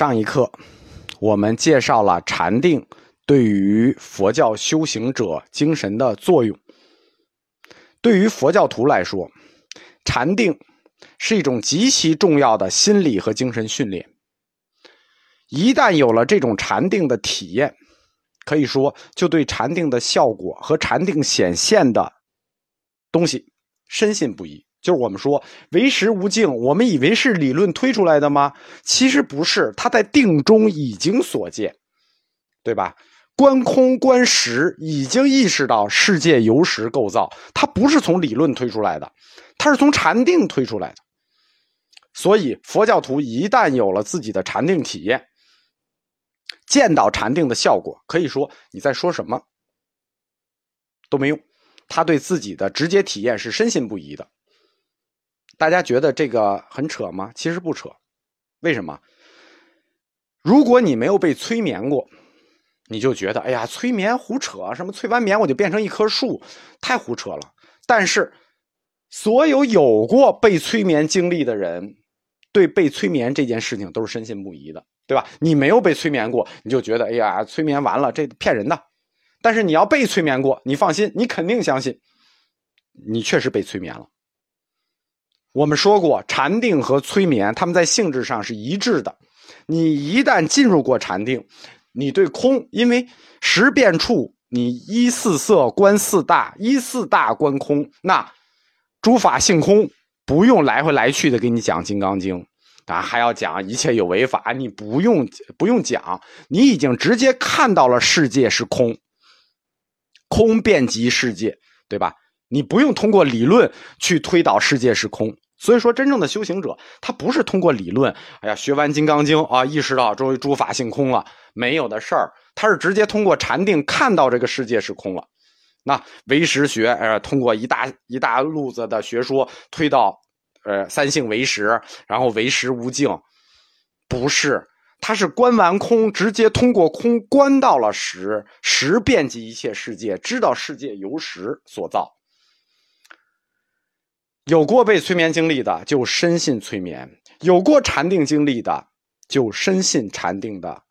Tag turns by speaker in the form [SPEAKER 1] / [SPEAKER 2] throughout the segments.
[SPEAKER 1] 上一课，我们介绍了禅定对于佛教修行者精神的作用。对于佛教徒来说，禅定是一种极其重要的心理和精神训练。一旦有了这种禅定的体验，可以说就对禅定的效果和禅定显现的东西深信不疑。就是我们说唯识无境，我们以为是理论推出来的吗？其实不是，它在定中已经所见，对吧？观空观实，已经意识到世界由实构造，它不是从理论推出来的，它是从禅定推出来的。所以佛教徒一旦有了自己的禅定体验，见到禅定的效果，可以说你在说什么都没用，他对自己的直接体验是深信不疑的。大家觉得这个很扯吗？其实不扯，为什么？如果你没有被催眠过，你就觉得哎呀，催眠胡扯，什么催完眠我就变成一棵树，太胡扯了。但是，所有有过被催眠经历的人，对被催眠这件事情都是深信不疑的，对吧？你没有被催眠过，你就觉得哎呀，催眠完了这骗人的。但是你要被催眠过，你放心，你肯定相信，你确实被催眠了。我们说过，禅定和催眠，他们在性质上是一致的。你一旦进入过禅定，你对空，因为识变处，你依四色观四大，依四大观空，那诸法性空，不用来回来去的给你讲《金刚经》，啊，还要讲一切有为法，你不用不用讲，你已经直接看到了世界是空，空遍及世界，对吧？你不用通过理论去推导世界是空，所以说真正的修行者，他不是通过理论，哎呀，学完《金刚经》啊，意识到终于诸法性空了，没有的事儿，他是直接通过禅定看到这个世界是空了。那唯识学，呃，通过一大一大路子的学说推到，呃，三性唯识，然后唯识无境，不是，他是观完空，直接通过空观到了实，实遍及一切世界，知道世界由实所造。有过被催眠经历的，就深信催眠；有过禅定经历的，就深信禅定的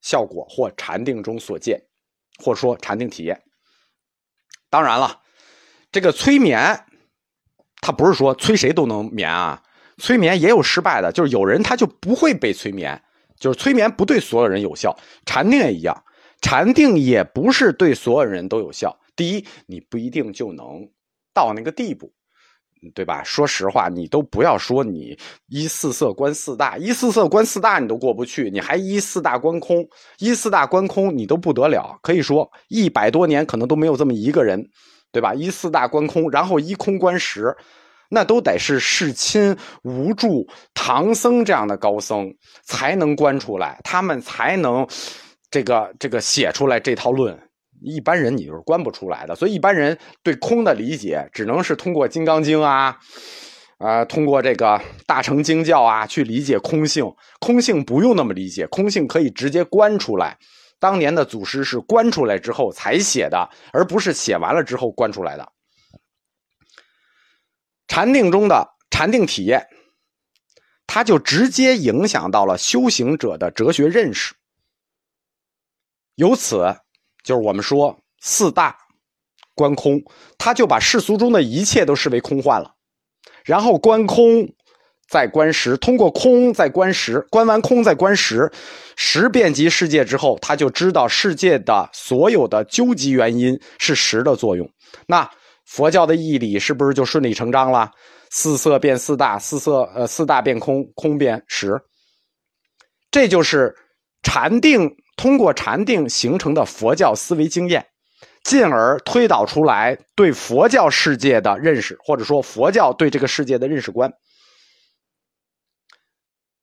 [SPEAKER 1] 效果或禅定中所见，或说禅定体验。当然了，这个催眠，他不是说催谁都能眠啊，催眠也有失败的，就是有人他就不会被催眠，就是催眠不对所有人有效。禅定也一样，禅定也不是对所有人都有效。第一，你不一定就能到那个地步。对吧？说实话，你都不要说你依四色观四大，依四色观四大你都过不去，你还依四大观空，依四大观空你都不得了。可以说一百多年可能都没有这么一个人，对吧？依四大观空，然后依空观实，那都得是世亲无助唐僧这样的高僧才能观出来，他们才能这个这个写出来这套论。一般人你就是观不出来的，所以一般人对空的理解只能是通过《金刚经》啊，啊，通过这个大乘经教啊去理解空性。空性不用那么理解，空性可以直接观出来。当年的祖师是观出来之后才写的，而不是写完了之后观出来的。禅定中的禅定体验，它就直接影响到了修行者的哲学认识，由此。就是我们说四大观空，他就把世俗中的一切都视为空幻了，然后观空再观实，通过空再观实，观完空再观实，实遍及世界之后，他就知道世界的所有的究极原因是实的作用。那佛教的义理是不是就顺理成章了？四色变四大，四色呃四大变空，空变实，这就是禅定。通过禅定形成的佛教思维经验，进而推导出来对佛教世界的认识，或者说佛教对这个世界的认识观。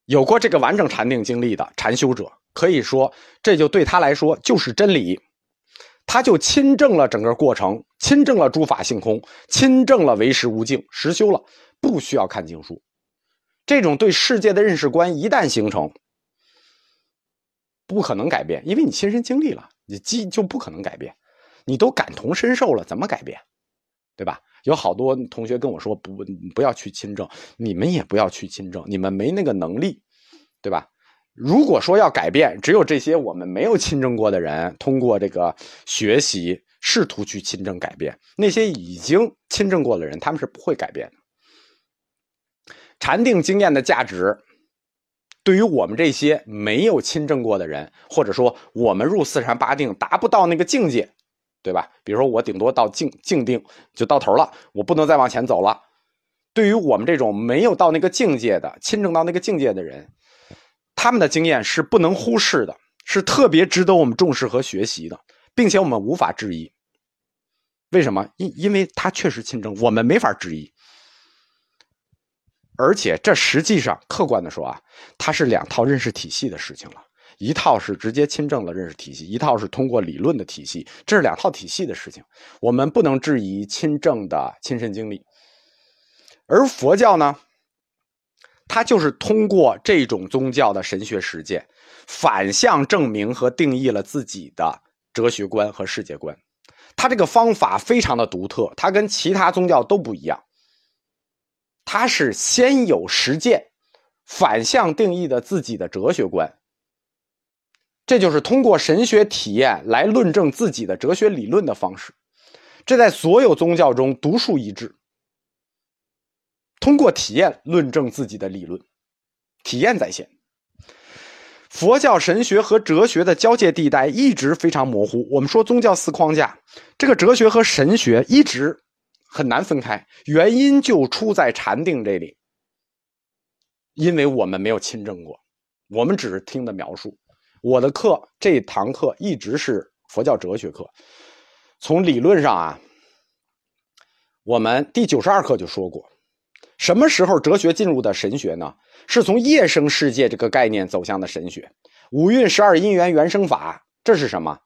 [SPEAKER 1] 有过这个完整禅定经历的禅修者，可以说这就对他来说就是真理，他就亲证了整个过程，亲证了诸法性空，亲证了唯识无境，实修了，不需要看经书。这种对世界的认识观一旦形成。不可能改变，因为你亲身经历了，你记就不可能改变。你都感同身受了，怎么改变？对吧？有好多同学跟我说，不不要去亲证，你们也不要去亲证，你们没那个能力，对吧？如果说要改变，只有这些我们没有亲政过的人，通过这个学习试图去亲政改变；那些已经亲政过的人，他们是不会改变的。禅定经验的价值，对于我们这些没有亲政过的人，或者说我们入四禅八定达不到那个境界，对吧？比如说我顶多到静静定就到头了，我不能再往前走了。对于我们这种没有到那个境界的亲政到那个境界的人。他们的经验是不能忽视的，是特别值得我们重视和学习的，并且我们无法质疑。为什么？因因为他确实亲政，我们没法质疑。而且这实际上客观的说啊，它是两套认识体系的事情了，一套是直接亲政的认识体系，一套是通过理论的体系，这是两套体系的事情，我们不能质疑亲政的亲身经历。而佛教呢？它就是通过这种宗教的神学实践，反向证明和定义了自己的哲学观和世界观。它这个方法非常的独特，它跟其他宗教都不一样。他是先有实践，反向定义的自己的哲学观。这就是通过神学体验来论证自己的哲学理论的方式。这在所有宗教中独树一帜。通过体验论证自己的理论，体验在先。佛教神学和哲学的交界地带一直非常模糊。我们说宗教四框架，这个哲学和神学一直很难分开，原因就出在禅定这里。因为我们没有亲证过，我们只是听的描述。我的课这堂课一直是佛教哲学课，从理论上啊，我们第九十二课就说过。什么时候哲学进入的神学呢？是从夜生世界这个概念走向的神学。五蕴十二因缘原生法，这是什么？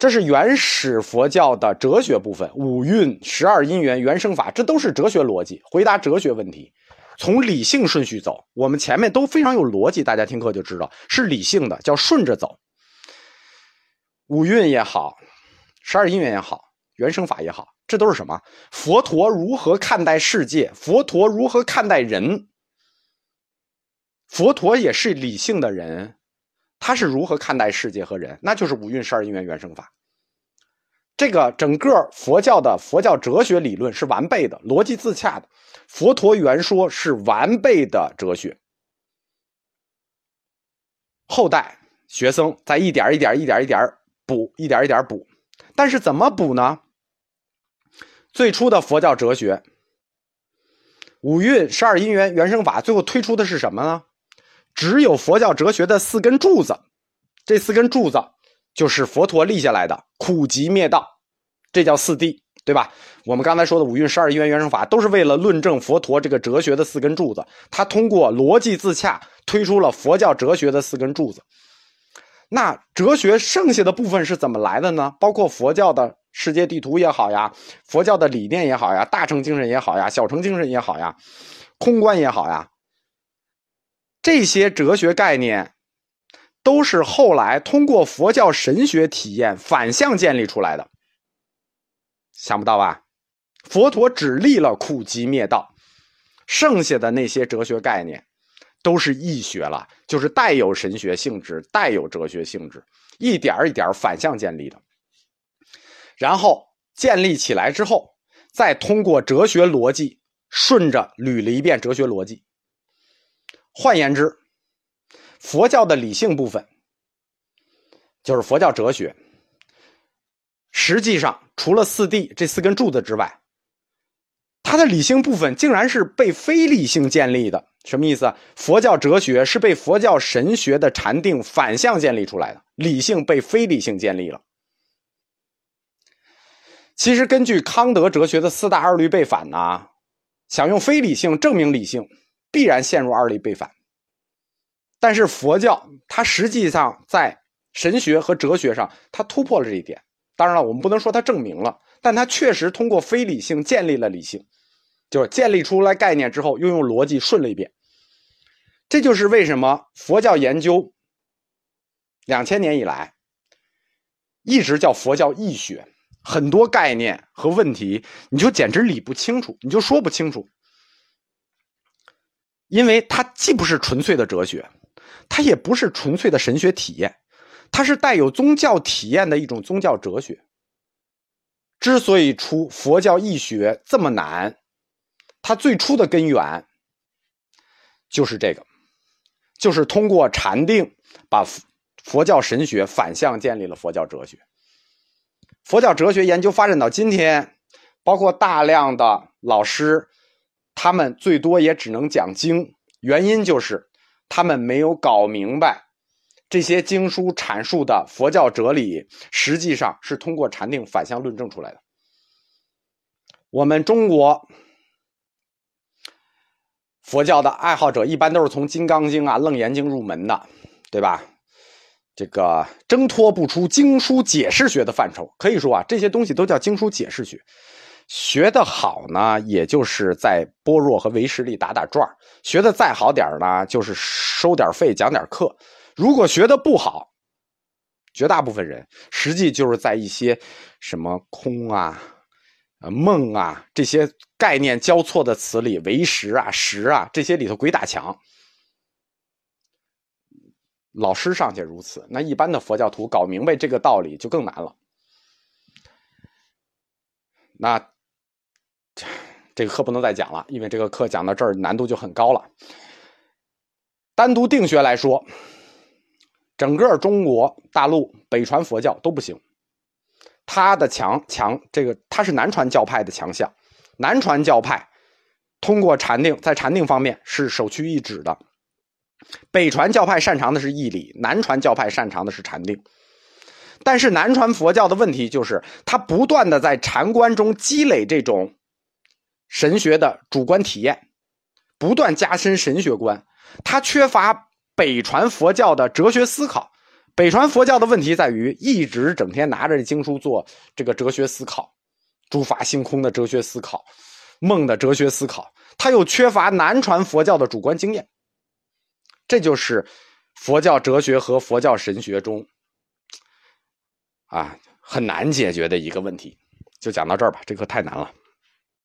[SPEAKER 1] 这是原始佛教的哲学部分。五蕴十二因缘原生法，这都是哲学逻辑，回答哲学问题。从理性顺序走，我们前面都非常有逻辑，大家听课就知道是理性的，叫顺着走。五蕴也好，十二因缘也好，原生法也好。这都是什么？佛陀如何看待世界？佛陀如何看待人？佛陀也是理性的人，他是如何看待世界和人？那就是五蕴十二因缘原生法。这个整个佛教的佛教哲学理论是完备的，逻辑自洽的。佛陀原说是完备的哲学，后代学僧在一点一点、一点一点补，一点一点补。但是怎么补呢？最初的佛教哲学，五蕴十二因缘原生法，最后推出的是什么呢？只有佛教哲学的四根柱子，这四根柱子就是佛陀立下来的苦集灭道，这叫四谛，对吧？我们刚才说的五蕴十二因缘原生法，都是为了论证佛陀这个哲学的四根柱子。他通过逻辑自洽，推出了佛教哲学的四根柱子。那哲学剩下的部分是怎么来的呢？包括佛教的。世界地图也好呀，佛教的理念也好呀，大乘精神也好呀，小乘精神也好呀，空观也好呀，这些哲学概念都是后来通过佛教神学体验反向建立出来的。想不到吧？佛陀只立了苦集灭道，剩下的那些哲学概念都是易学了，就是带有神学性质、带有哲学性质，一点一点反向建立的。然后建立起来之后，再通过哲学逻辑顺着捋了一遍哲学逻辑。换言之，佛教的理性部分就是佛教哲学。实际上，除了四谛这四根柱子之外，它的理性部分竟然是被非理性建立的。什么意思？佛教哲学是被佛教神学的禅定反向建立出来的，理性被非理性建立了。其实，根据康德哲学的四大二律背反呢，想用非理性证明理性，必然陷入二律背反。但是佛教它实际上在神学和哲学上，它突破了这一点。当然了，我们不能说它证明了，但它确实通过非理性建立了理性，就是建立出来概念之后，又用逻辑顺了一遍。这就是为什么佛教研究两千年以来一直叫佛教义学。很多概念和问题，你就简直理不清楚，你就说不清楚，因为它既不是纯粹的哲学，它也不是纯粹的神学体验，它是带有宗教体验的一种宗教哲学。之所以出佛教义学这么难，它最初的根源就是这个，就是通过禅定把佛教神学反向建立了佛教哲学。佛教哲学研究发展到今天，包括大量的老师，他们最多也只能讲经，原因就是他们没有搞明白这些经书阐述的佛教哲理，实际上是通过禅定反向论证出来的。我们中国佛教的爱好者一般都是从《金刚经》啊、《楞严经》入门的，对吧？这个挣脱不出经书解释学的范畴，可以说啊，这些东西都叫经书解释学。学的好呢，也就是在般若和唯识里打打转学的再好点呢，就是收点费讲点课。如果学的不好，绝大部分人实际就是在一些什么空啊。呃，梦啊，这些概念交错的词里，唯识啊、识啊，这些里头鬼打墙。老师尚且如此，那一般的佛教徒搞明白这个道理就更难了。那这个课不能再讲了，因为这个课讲到这儿难度就很高了。单独定学来说，整个中国大陆北传佛教都不行。他的强强，这个他是南传教派的强项。南传教派通过禅定，在禅定方面是首屈一指的。北传教派擅长的是义理，南传教派擅长的是禅定。但是南传佛教的问题就是，他不断的在禅观中积累这种神学的主观体验，不断加深神学观。他缺乏北传佛教的哲学思考。北传佛教的问题在于，一直整天拿着经书做这个哲学思考，诸法性空的哲学思考，梦的哲学思考，他又缺乏南传佛教的主观经验，这就是佛教哲学和佛教神学中啊很难解决的一个问题。就讲到这儿吧，这课太难了。